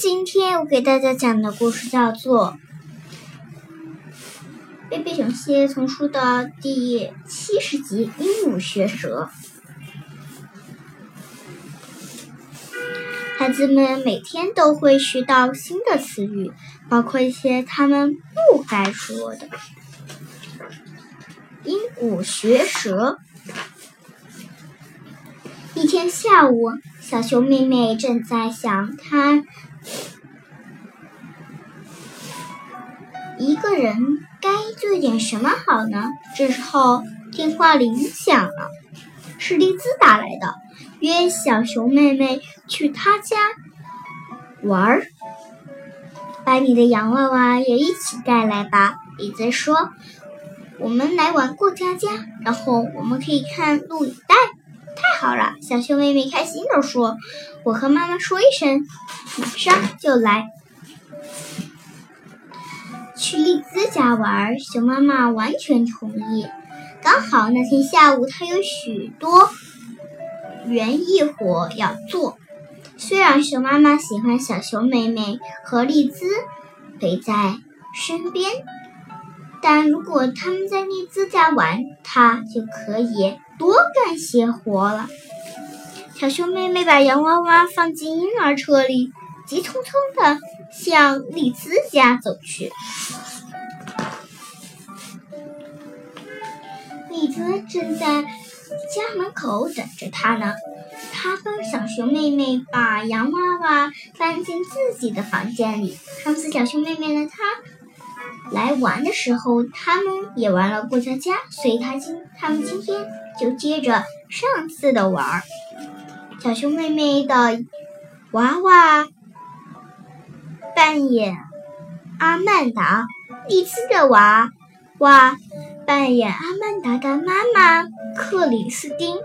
今天我给大家讲的故事叫做《贝贝熊系列丛书》的第七十集《鹦鹉学舌》。孩子们每天都会学到新的词语，包括一些他们不该说的。鹦鹉学舌。一天下午，小熊妹妹正在想她一个人该做点什么好呢？这时候电话铃响了，是丽兹打来的，约小熊妹妹去她家玩儿，把你的洋娃娃也一起带来吧。丽兹说。我们来玩过家家，然后我们可以看录影带。太好了，小熊妹妹开心地说：“我和妈妈说一声，马上就来。”去丽兹家玩，熊妈妈完全同意。刚好那天下午她有许多园艺活要做。虽然熊妈妈喜欢小熊妹妹和丽兹陪在身边。但如果他们在丽兹家玩，他就可以多干些活了。小熊妹妹把洋娃娃放进婴儿车里，急匆匆地向丽兹家走去。丽兹正在家门口等着她呢。她帮小熊妹妹把洋娃娃搬进自己的房间里。上次小熊妹妹的，她。来玩的时候，他们也玩了过家家，所以他今他们今天就接着上次的玩儿。小熊妹妹的娃娃扮演阿曼达，丽兹的娃娃扮演阿曼达的妈妈克里斯汀。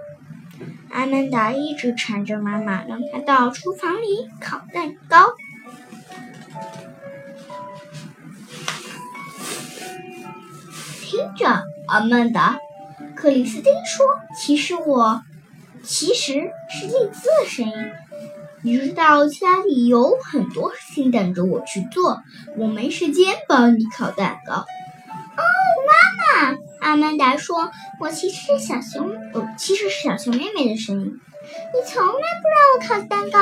阿曼达一直缠着妈妈，让她到厨房里烤蛋糕。听着，阿曼达，克里斯汀说：“其实我，其实是丽兹的声音。你知道家里有很多事情等着我去做，我没时间帮你烤蛋糕。”哦，妈妈，阿曼达说：“我其实是小熊，哦，其实是小熊妹妹的声音。你从来不让我烤蛋糕，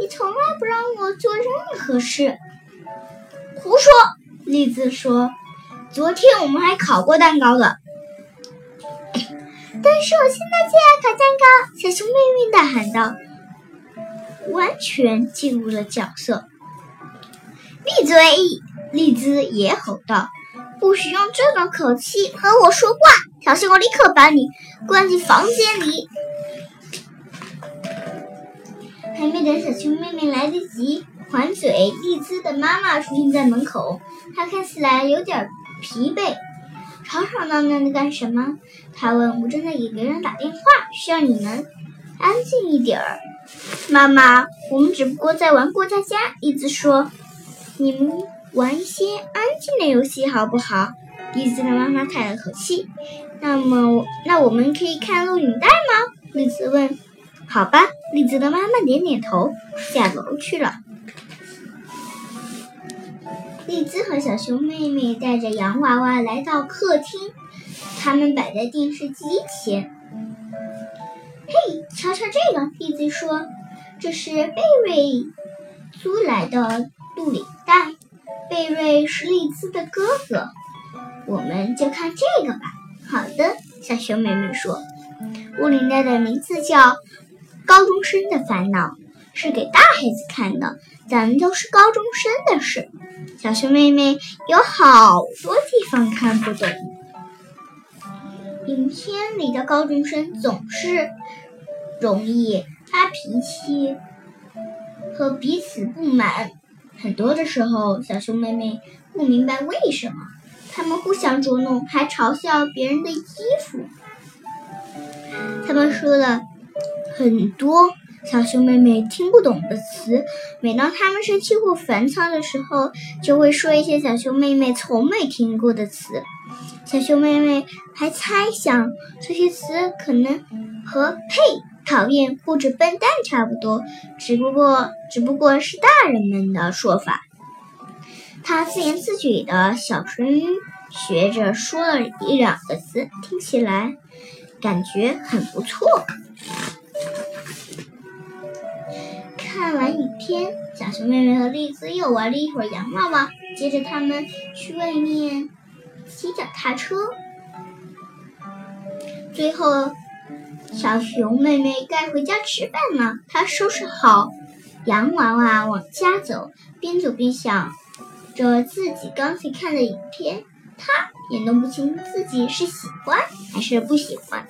你从来不让我做任何事。”胡说，丽兹说。昨天我们还烤过蛋糕的，但是我现在就要烤蛋糕！小熊妹妹大喊道，完全进入了角色。闭嘴！丽兹也吼道：“不许用这种口气和我说话！小心我立刻把你关进房间里！”还没等小熊妹妹来得及还嘴，丽兹的妈妈出现在门口，她看起来有点。疲惫，吵吵闹闹的干什么？他问。我正在给别人打电话，需要你们安静一点儿。妈妈，我们只不过在玩过家家。栗子说：“你们玩一些安静的游戏好不好？”栗子的妈妈叹了口气。那么，那我们可以看录影带吗？栗子问。好吧，栗子的妈妈点点头，下楼去了。丽兹和小熊妹妹带着洋娃娃来到客厅，他们摆在电视机前。嘿，瞧瞧这个！丽兹说：“这是贝瑞租来的录影带。贝瑞是丽兹的哥哥，我们就看这个吧。”好的，小熊妹妹说。录影带的名字叫《高中生的烦恼》，是给大孩子看的，讲的都是高中生的事。小熊妹妹有好多地方看不懂。影片里的高中生总是容易发脾气和彼此不满，很多的时候，小熊妹妹不明白为什么他们互相捉弄，还嘲笑别人的衣服。他们说了很多。小熊妹妹听不懂的词，每当他们生气或烦躁的时候，就会说一些小熊妹妹从没听过的词。小熊妹妹还猜想这些词可能和“呸”讨厌或者笨蛋差不多，只不过只不过是大人们的说法。他自言自语的小声学着说了一两个字，听起来感觉很不错。看完影片，小熊妹妹和栗子又玩了一会儿洋娃娃，接着他们去外面骑脚踏车。最后，小熊妹妹该回家吃饭了。她收拾好洋娃娃往家走，边走边想着自己刚才看的影片。她也弄不清自己是喜欢还是不喜欢。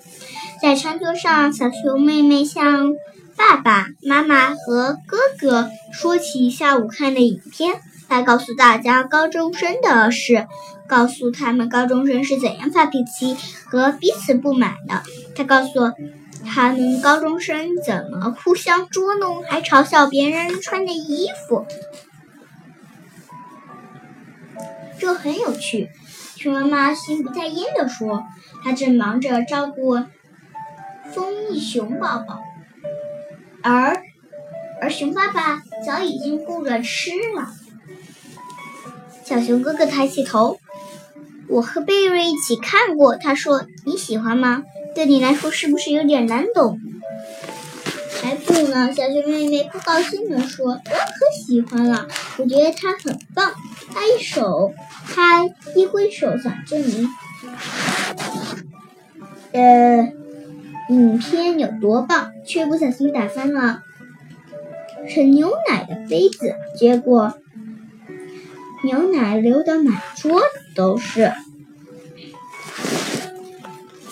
在餐桌上，小熊妹妹向爸爸妈妈和哥哥说起下午看的影片。他告诉大家高中生的事，告诉他们高中生是怎样发脾气和彼此不满的。他告诉他们高中生怎么互相捉弄，还嘲笑别人穿的衣服，这很有趣。熊妈妈心不在焉地说：“她正忙着照顾蜂蜜熊宝宝，而而熊爸爸早已经顾着吃了。”小熊哥哥抬起头，我和贝瑞一起看过。他说：“你喜欢吗？对你来说是不是有点难懂？”还不呢，小熊妹妹不高兴地说：“我可喜欢了，我觉得它很棒。”他一手，他一挥手想证明，呃，影片有多棒，却不小心打翻了盛牛奶的杯子，结果。牛奶流的满桌子都是。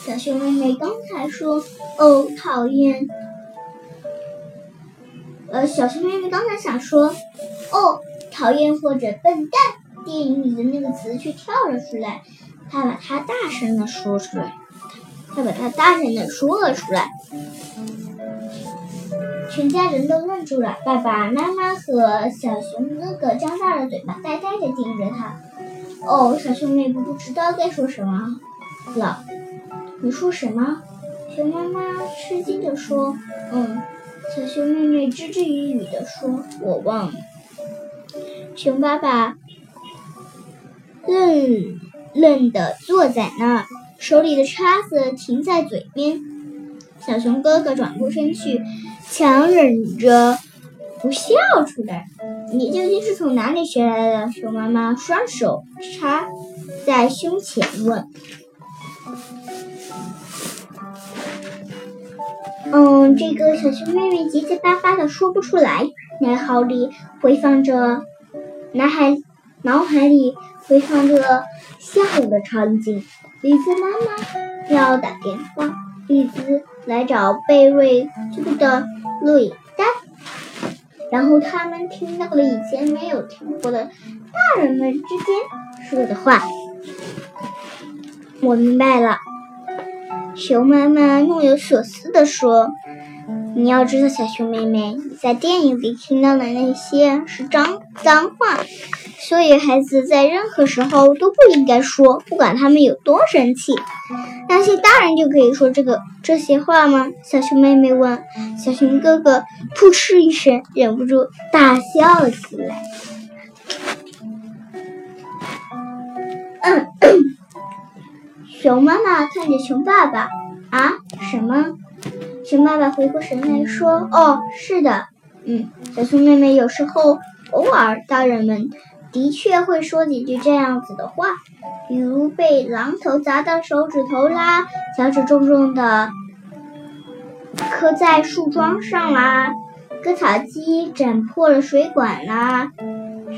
小熊妹妹刚才说：“哦，讨厌。”呃，小熊妹妹刚才想说：“哦，讨厌或者笨蛋。”电影里的那个词却跳了出来，她把它大声的说出来，他把它大声的说了出来。全家人都愣住了，爸爸妈妈和小熊哥哥张大了嘴巴，呆呆的盯着他。哦，小熊妹妹不知道该说什么了。你说什么？熊妈妈吃惊的说。嗯。小熊妹妹支支吾吾的说：“我忘了。”熊爸爸愣愣的坐在那儿，手里的叉子停在嘴边。小熊哥哥转过身去。强忍着不笑出来。你究竟是从哪里学来的？熊妈妈双手插在胸前问。嗯，这个小熊妹妹结结巴巴的说不出来。脑海里回放着，脑海脑海里回放着下午的场景。李子妈妈要打电话，李子来找贝瑞租的。录影带，然后他们听到了以前没有听过的大人们之间说的话。我明白了，熊妈妈若有所思地说：“你要知道，小熊妹妹，你在电影里听到的那些是脏脏话。”所以，孩子在任何时候都不应该说，不管他们有多生气。那些大人就可以说这个这些话吗？小熊妹妹问。小熊哥哥扑哧一声，忍不住大笑了起来。熊妈妈看着熊爸爸，啊，什么？熊爸爸回过神来说：“哦，是的，嗯，小熊妹妹有时候偶尔，大人们。”的确会说几句这样子的话，比如被榔头砸到手指头啦，脚趾重重的磕在树桩上啦，割草机整破了水管啦，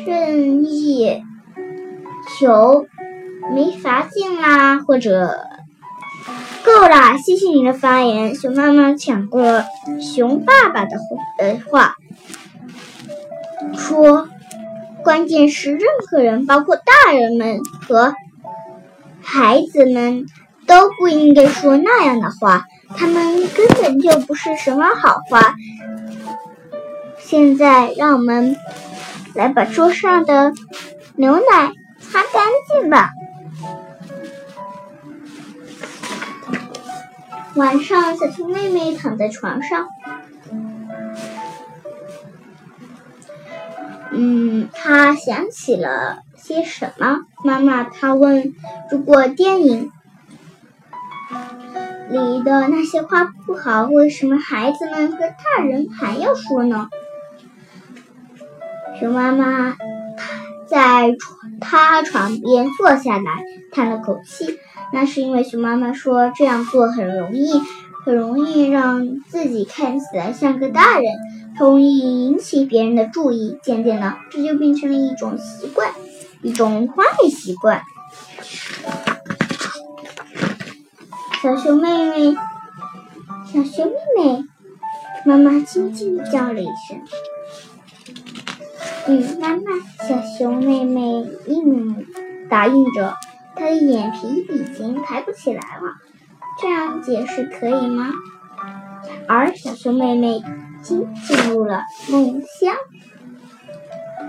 任意球没罚进啦，或者够啦，谢谢你的发言。熊妈妈抢过熊爸爸的话，说。关键是，任何人，包括大人们和孩子们，都不应该说那样的话。他们根本就不是什么好话。现在，让我们来把桌上的牛奶擦干净吧。晚上，小熊妹妹躺在床上，嗯，她想起了些什么。妈妈，她问：“如果电影里的那些话不好，为什么孩子们和大人还要说呢？”熊妈妈在床她床边坐下来，叹了口气。那是因为熊妈妈说这样做很容易，很容易让自己看起来像个大人，容易引起别人的注意。渐渐的，这就变成了一种习惯，一种坏习惯。小熊妹妹，小熊妹妹，妈妈轻轻地叫了一声：“嗯，妈妈。”小熊妹妹应答应着。她的眼皮已经抬不起来了，这样解释可以吗？而小熊妹妹已经进入了梦乡。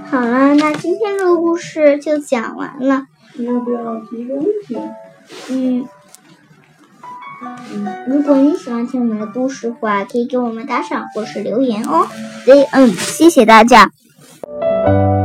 好了，那今天的故事就讲完了。你要不要提个问题？嗯，如果你喜欢听我们的故事的话，可以给我们打赏或是留言哦。End，谢谢大家。thank you